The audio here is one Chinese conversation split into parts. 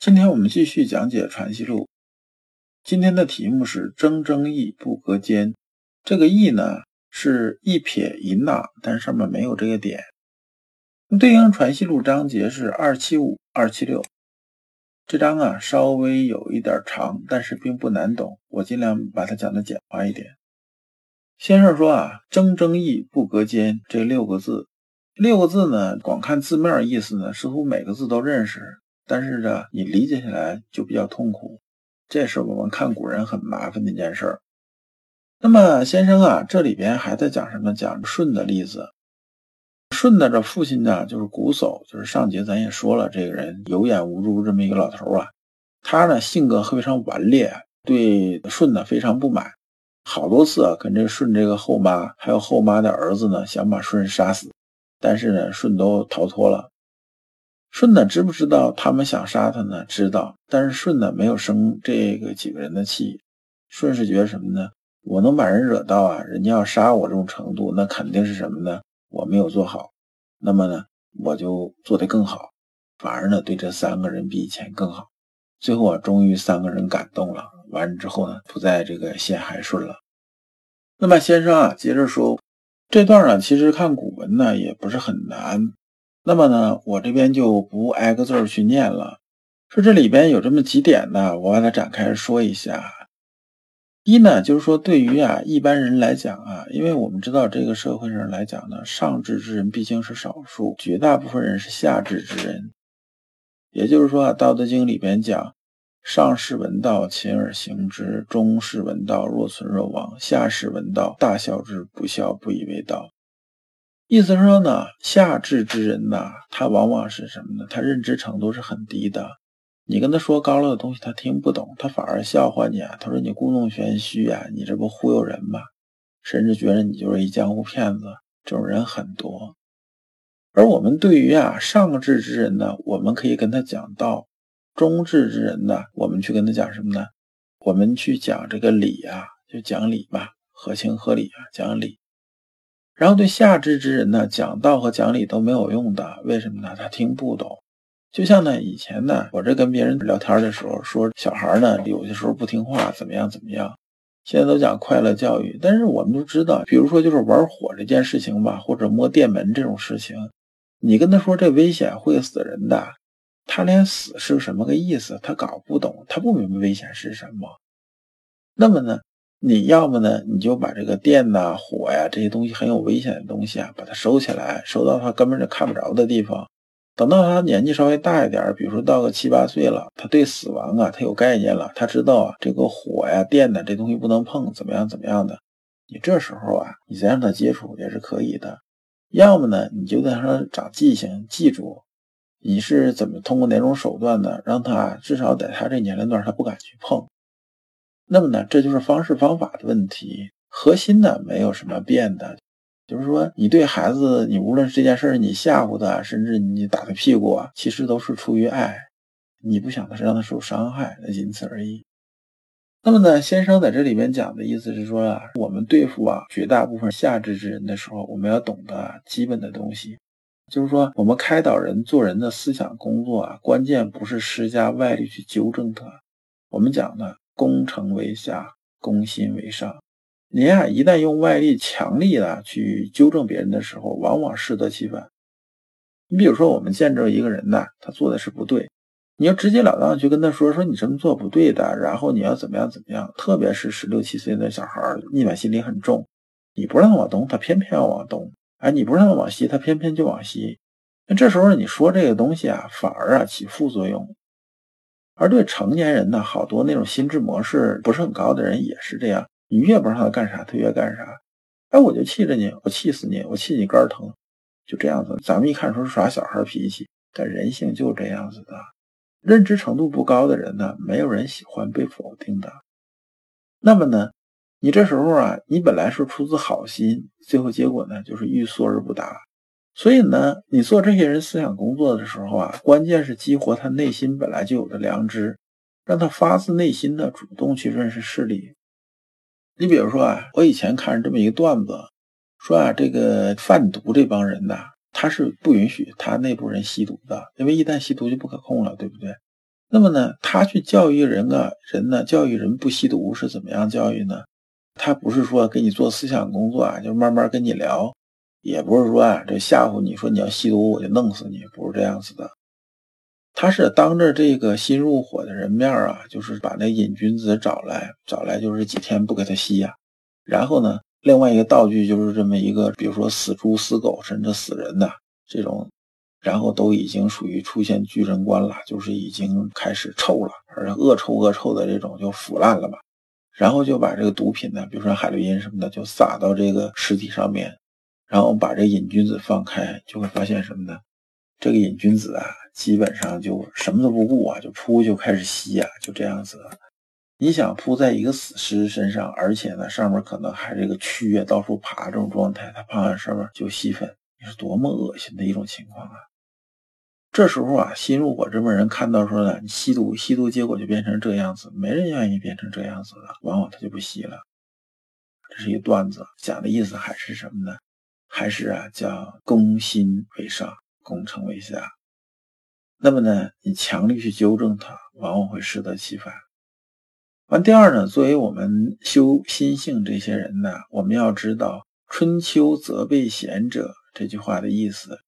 今天我们继续讲解《传习录》，今天的题目是“铮铮义不隔间”。这个“义”呢是一撇一捺，但上面没有这个点。对应《传习录》章节是二七五、二七六。这章啊稍微有一点长，但是并不难懂，我尽量把它讲的简化一点。先生说啊，“铮铮义不隔间”这六个字，六个字呢，光看字面意思呢，似乎每个字都认识。但是呢，你理解起来就比较痛苦，这是我们看古人很麻烦的一件事儿。那么先生啊，这里边还在讲什么？讲舜的例子。舜的这父亲呢，就是瞽叟，就是上节咱也说了，这个人有眼无珠这么一个老头啊。他呢性格非常顽劣，对舜呢非常不满，好多次啊跟这舜这个后妈还有后妈的儿子呢想把舜杀死，但是呢舜都逃脱了。舜呢，知不知道他们想杀他呢？知道，但是舜呢，没有生这个几个人的气。舜是觉得什么呢？我能把人惹到啊，人家要杀我这种程度，那肯定是什么呢？我没有做好，那么呢，我就做得更好，反而呢，对这三个人比以前更好。最后啊，终于三个人感动了，完之后呢，不再这个陷害舜了。那么先生啊，接着说，这段呢，其实看古文呢，也不是很难。那么呢，我这边就不挨个字儿去念了。说这里边有这么几点呢，我把它展开说一下。一呢，就是说对于啊一般人来讲啊，因为我们知道这个社会上来讲呢，上智之人毕竟是少数，绝大部分人是下智之人。也就是说啊，《道德经》里边讲：上士闻道，勤而行之；中士闻道，若存若亡；下士闻道，大笑之，不笑，不以为道。意思是说呢，下智之人呢，他往往是什么呢？他认知程度是很低的。你跟他说高了的东西，他听不懂，他反而笑话你啊。他说你故弄玄虚啊，你这不忽悠人吗？甚至觉得你就是一江湖骗子。这种人很多。而我们对于啊上智之人呢，我们可以跟他讲道；中智之人呢，我们去跟他讲什么呢？我们去讲这个理啊，就讲理吧，合情合理啊，讲理。然后对下智之人呢，讲道和讲理都没有用的，为什么呢？他听不懂。就像呢，以前呢，我这跟别人聊天的时候说，小孩呢有些时候不听话，怎么样怎么样。现在都讲快乐教育，但是我们都知道，比如说就是玩火这件事情吧，或者摸电门这种事情，你跟他说这危险会死人的，他连死是什么个意思，他搞不懂，他不明白危险是什么。那么呢？你要么呢，你就把这个电呐、火呀这些东西很有危险的东西啊，把它收起来，收到他根本就看不着的地方。等到他年纪稍微大一点，比如说到个七八岁了，他对死亡啊，他有概念了，他知道啊，这个火呀、电呐这东西不能碰，怎么样怎么样的。你这时候啊，你再让他接触也是可以的。要么呢，你就得让他长记性，记住你是怎么通过哪种手段呢，让他至少在他这年龄段他不敢去碰。那么呢，这就是方式方法的问题，核心呢没有什么变的，就是说你对孩子，你无论是这件事你吓唬他，甚至你打他屁股啊，其实都是出于爱，你不想的是让他受伤害，那仅此而已。那么呢，先生在这里面讲的意思是说啊，我们对付啊绝大部分下智之人的时候，我们要懂得基本的东西，就是说我们开导人做人的思想工作啊，关键不是施加外力去纠正他，我们讲的。攻城为下，攻心为上。您啊，一旦用外力强力的去纠正别人的时候，往往适得其反。你比如说，我们见着一个人呢，他做的是不对，你要直截了当去跟他说，说你这么做不对的，然后你要怎么样怎么样。特别是十六七岁的小孩，逆反心理很重，你不让他往东，他偏偏要往东；哎，你不让他往西，他偏偏就往西。那这时候你说这个东西啊，反而啊起副作用。而对成年人呢，好多那种心智模式不是很高的人也是这样。你越不让他干啥，他越干啥。哎，我就气着你，我气死你，我气你肝疼，就这样子。咱们一看说是耍小孩脾气，但人性就是这样子的。认知程度不高的人呢，没有人喜欢被否定的。那么呢，你这时候啊，你本来是出自好心，最后结果呢，就是欲速而不达。所以呢，你做这些人思想工作的时候啊，关键是激活他内心本来就有的良知，让他发自内心的主动去认识事理。你比如说啊，我以前看这么一个段子，说啊，这个贩毒这帮人呐，他是不允许他内部人吸毒的，因为一旦吸毒就不可控了，对不对？那么呢，他去教育人啊，人呢，教育人不吸毒是怎么样教育呢？他不是说给你做思想工作啊，就慢慢跟你聊，也不是说啊，这吓唬你说你要吸毒我就弄死你，不是这样子的。他是当着这个新入伙的人面啊，就是把那瘾君子找来，找来就是几天不给他吸呀。然后呢，另外一个道具就是这么一个，比如说死猪、死狗，甚至死人的这种，然后都已经属于出现巨人观了，就是已经开始臭了，而且恶臭恶臭的这种就腐烂了嘛。然后就把这个毒品呢，比如说海洛因什么的，就撒到这个尸体上面，然后把这瘾君子放开，就会发现什么呢？这个瘾君子啊。基本上就什么都不顾啊，就扑就开始吸啊，就这样子。你想扑在一个死尸身上，而且呢上面可能还这个蛆啊到处爬这种状态，他趴在上面就吸粉，你是多么恶心的一种情况啊！这时候啊，新入伙这帮人看到说呢，你吸毒吸毒，结果就变成这样子，没人愿意变成这样子的，往往他就不吸了。这是一段子，讲的意思还是什么呢？还是啊叫攻心为上，攻城为下。那么呢，你强力去纠正它，往往会适得其反。完，第二呢，作为我们修心性这些人呢，我们要知道“春秋责备贤者”这句话的意思，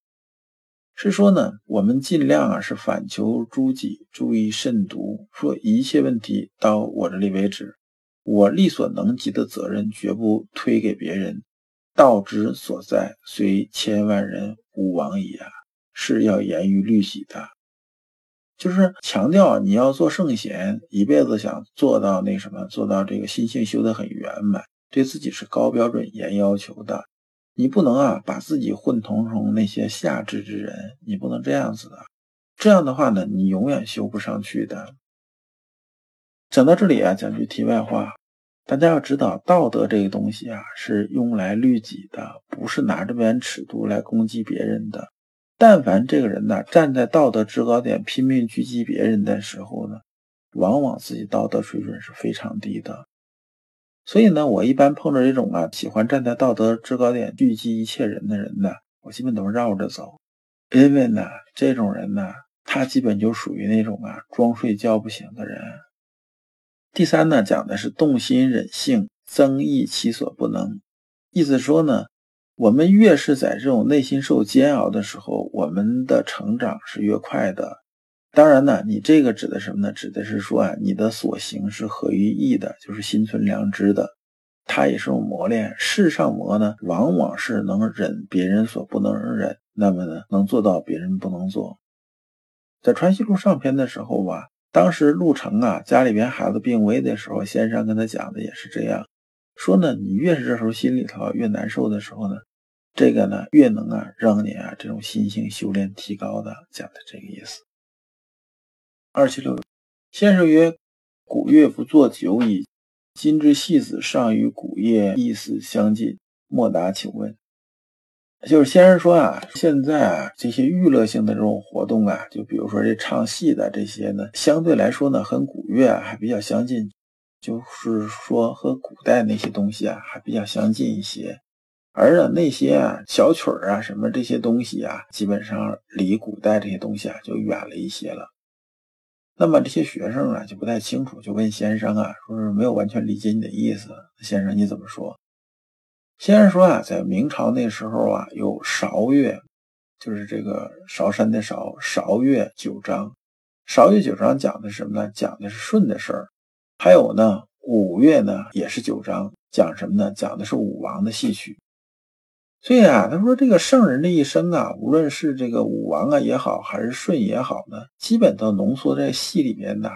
是说呢，我们尽量啊是反求诸己，注意慎独，说一切问题到我这里为止，我力所能及的责任绝不推给别人，道之所在，虽千万人吾往矣啊，是要严于律己的。就是强调你要做圣贤，一辈子想做到那什么，做到这个心性修得很圆满，对自己是高标准严要求的。你不能啊把自己混同成那些下智之人，你不能这样子的。这样的话呢，你永远修不上去的。讲到这里啊，讲句题外话，大家要知道，道德这个东西啊，是用来律己的，不是拿这柄尺度来攻击别人的。但凡这个人呢，站在道德制高点拼命狙击别人的时候呢，往往自己道德水准是非常低的。所以呢，我一般碰着这种啊，喜欢站在道德制高点狙击一切人的人呢，我基本都是绕着走，因为呢，这种人呢，他基本就属于那种啊，装睡觉不醒的人。第三呢，讲的是动心忍性，增益其所不能，意思说呢。我们越是在这种内心受煎熬的时候，我们的成长是越快的。当然呢，你这个指的什么呢？指的是说啊，你的所行是合于义的，就是心存良知的。它也是种磨练。世上磨呢，往往是能忍别人所不能忍，那么呢，能做到别人不能做。在川西路上篇的时候吧，当时陆程啊家里边孩子病危的时候，先生跟他讲的也是这样说呢。你越是这时候心里头越难受的时候呢。这个呢，越能啊让你啊这种心性修炼提高的，讲的这个意思。二七六，先生曰：“古月不作久矣，今之戏子尚与古月意思相近，莫答，请问。”就是先生说啊，现在啊这些娱乐性的这种活动啊，就比如说这唱戏的这些呢，相对来说呢，和古乐还比较相近，就是说和古代那些东西啊还比较相近一些。而呢，那些啊小曲儿啊，什么这些东西啊，基本上离古代这些东西啊就远了一些了。那么这些学生啊就不太清楚，就问先生啊，说是没有完全理解你的意思。先生你怎么说？先生说啊，在明朝那时候啊，有韶乐，就是这个韶山的韶，韶乐九章。韶乐九章讲的是什么呢？讲的是舜的事儿。还有呢，五乐呢也是九章，讲什么呢？讲的是武王的戏曲。所以啊，他说这个圣人的一生啊，无论是这个武王啊也好，还是舜也好呢，基本都浓缩在戏里面的。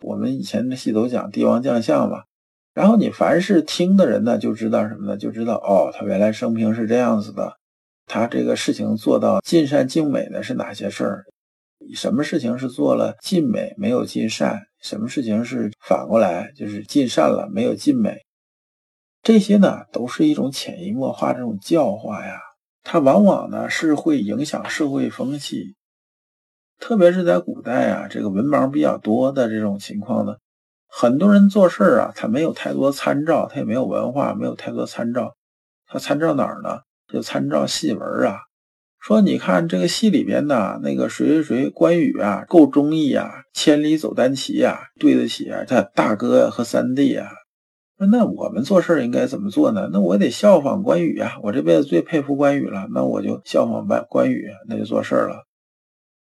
我们以前的戏都讲帝王将相嘛，然后你凡是听的人呢，就知道什么呢？就知道哦，他原来生平是这样子的，他这个事情做到尽善尽美的是哪些事儿？什么事情是做了尽美没有尽善，什么事情是反过来就是尽善了没有尽美，这些呢都是一种潜移默化这种教化呀，它往往呢是会影响社会风气，特别是在古代啊，这个文盲比较多的这种情况呢，很多人做事啊，他没有太多参照，他也没有文化，没有太多参照，他参照哪儿呢？就参照戏文啊。说，你看这个戏里边呢，那个谁谁谁关羽啊，够忠义啊，千里走单骑呀，对得起啊他大哥和三弟啊。那我们做事应该怎么做呢？那我得效仿关羽啊，我这辈子最佩服关羽了，那我就效仿关关羽，那就做事了。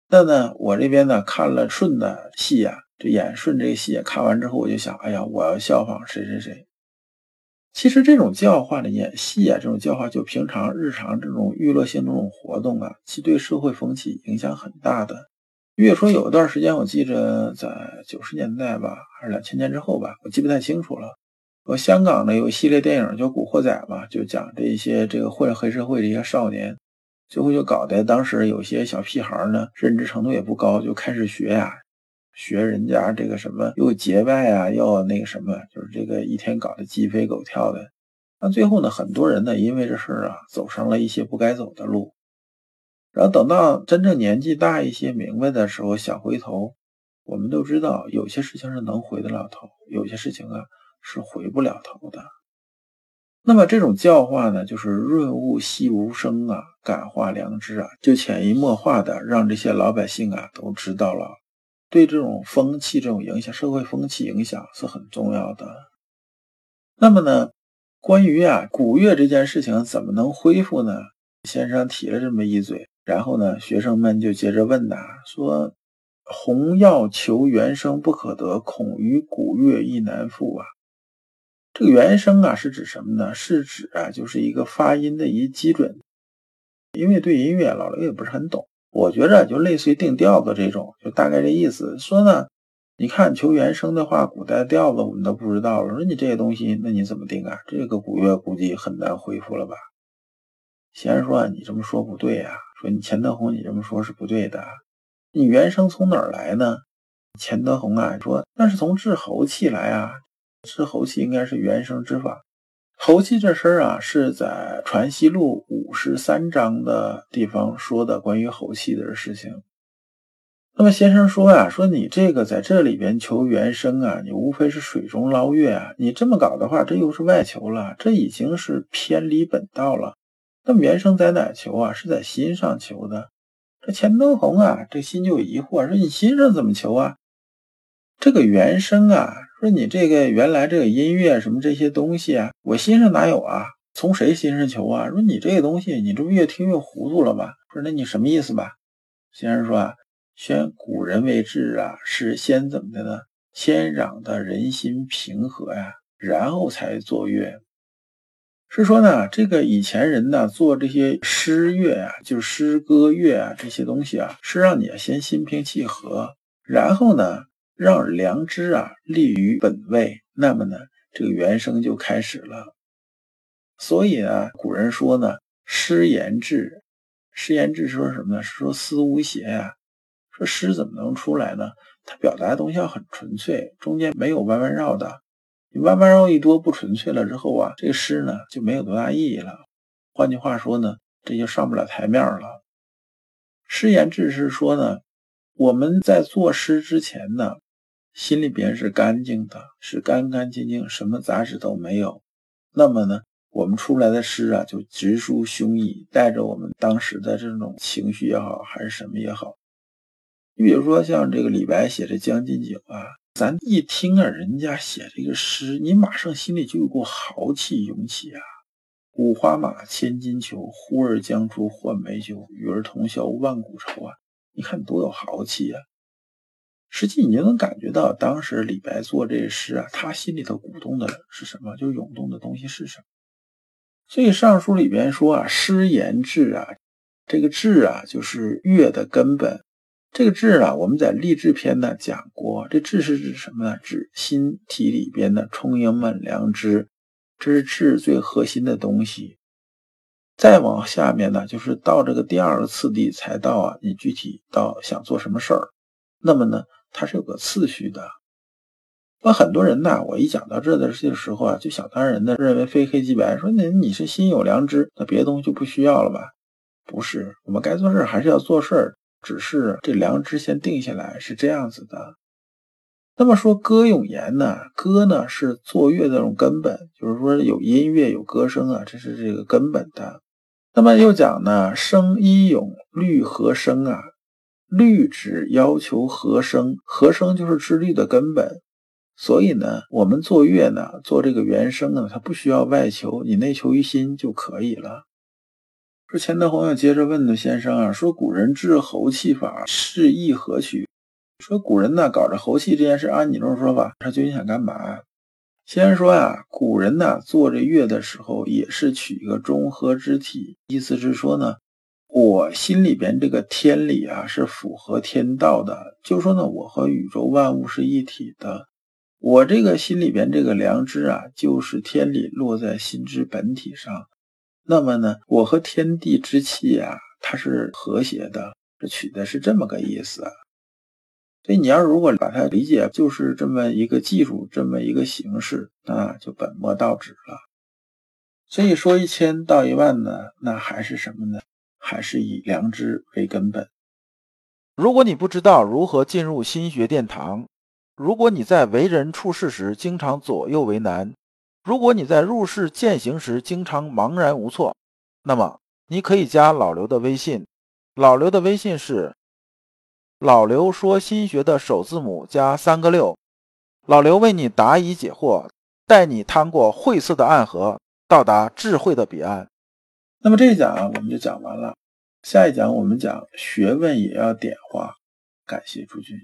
那呢，我这边呢看了顺的戏呀，这演顺这个戏，看完之后我就想，哎呀，我要效仿谁谁谁。其实这种教化的演戏啊，这种教化就平常日常这种娱乐性这种活动啊，其对社会风气影响很大的。越说有一段时间，我记着在九十年代吧，还是两千年之后吧，我记不太清楚了。我香港呢有一系列电影叫《古惑仔》嘛，就讲这一些这个混黑社会的一些少年，最后就搞得当时有些小屁孩呢，认知程度也不高，就开始学呀。学人家这个什么又结拜啊，要那个什么，就是这个一天搞得鸡飞狗跳的。那最后呢，很多人呢因为这事儿啊，走上了一些不该走的路。然后等到真正年纪大一些、明白的时候，想回头，我们都知道有些事情是能回得了头，有些事情啊是回不了头的。那么这种教化呢，就是润物细无声啊，感化良知啊，就潜移默化的让这些老百姓啊都知道了。对这种风气、这种影响、社会风气影响是很重要的。那么呢，关于啊古乐这件事情怎么能恢复呢？先生提了这么一嘴，然后呢，学生们就接着问呐，说：“红药求原声不可得，恐于古乐亦难复啊。”这个原声啊是指什么呢？是指啊就是一个发音的一基准。因为对音乐老刘也不是很懂。我觉着就类似于定调子这种，就大概这意思。说呢，你看求原声的话，古代调子我们都不知道了。说你这些东西，那你怎么定啊？这个古乐估计很难恢复了吧？先生说你这么说不对呀，说你钱德洪你这么说是不对的。你原声从哪儿来呢？钱德洪啊说那是从治喉气来啊，治喉气应该是原声之法。猴气这事儿啊，是在《传习录》五十三章的地方说的关于猴气的事情。那么先生说呀，说你这个在这里边求原声啊，你无非是水中捞月啊。你这么搞的话，这又是外求了，这已经是偏离本道了。那么原声在哪求啊？是在心上求的。这钱德洪啊，这心就疑惑，说你心上怎么求啊？这个原声啊。说你这个原来这个音乐什么这些东西啊，我心上哪有啊？从谁心上求啊？说你这个东西，你这不越听越糊涂了吗？说那你什么意思吧？先生说啊，选古人为治啊，是先怎么的呢？先让的人心平和呀，然后才作乐。是说呢，这个以前人呢做这些诗乐啊，就是诗歌乐啊这些东西啊，是让你先心平气和，然后呢。让良知啊立于本位，那么呢，这个原声就开始了。所以呢，古人说呢，诗言志，诗言志说什么呢？是说思无邪呀。说诗怎么能出来呢？它表达的东西要很纯粹，中间没有弯弯绕的。你弯弯绕一多，不纯粹了之后啊，这个诗呢就没有多大意义了。换句话说呢，这就上不了台面了。诗言志是说呢，我们在作诗之前呢。心里边是干净的，是干干净净，什么杂质都没有。那么呢，我们出来的诗啊，就直抒胸臆，带着我们当时的这种情绪也好，还是什么也好。你比如说像这个李白写的《将进酒》啊，咱一听啊，人家写这个诗，你马上心里就有股豪气涌起啊。五花马，千金裘，呼儿将出换美酒，与尔同销万古愁啊！你看多有豪气啊！实际你就能感觉到，当时李白做这诗啊，他心里头鼓动的是什么？就涌动的东西是什么？所以《尚书》里边说啊，“诗言志啊”，这个“志”啊，就是乐的根本。这个“志”啊，我们在励志篇呢讲过，这“志”是指什么呢？指心体里边的充盈满良知，这是“志”最核心的东西。再往下面呢，就是到这个第二个次第才到啊，你具体到想做什么事儿，那么呢，它是有个次序的。那很多人呢，我一讲到这的这个时候啊，就想当然的认为非黑即白，说那你是心有良知，那别的东西就不需要了吧？不是，我们该做事还是要做事儿，只是这良知先定下来是这样子的。那么说歌咏言呢，歌呢是作乐的这种根本，就是说有音乐有歌声啊，这是这个根本的。那么又讲呢，声一咏律和声啊，律只要求和声，和声就是制律的根本。所以呢，我们做乐呢，做这个原声呢，它不需要外求，你内求于心就可以了。说钱德洪又接着问的先生啊，说古人治喉气法是意何取？说古人呢搞这喉气这件事，按你这种说法，他究竟想干嘛？先生说呀，古人呢做这乐的时候，也是取一个中和之体，意思是说呢，我心里边这个天理啊是符合天道的，就说呢，我和宇宙万物是一体的。我这个心里边这个良知啊，就是天理落在心之本体上。那么呢，我和天地之气啊，它是和谐的。这取的是这么个意思。所以你要如果把它理解就是这么一个技术，这么一个形式，那就本末倒置了。所以说一千到一万呢，那还是什么呢？还是以良知为根本。如果你不知道如何进入心学殿堂，如果你在为人处事时经常左右为难，如果你在入世践行时经常茫然无措，那么你可以加老刘的微信。老刘的微信是老刘说心学的首字母加三个六。老刘为你答疑解惑，带你趟过晦涩的暗河，到达智慧的彼岸。那么这一讲啊，我们就讲完了。下一讲我们讲学问也要点化。感谢诸君。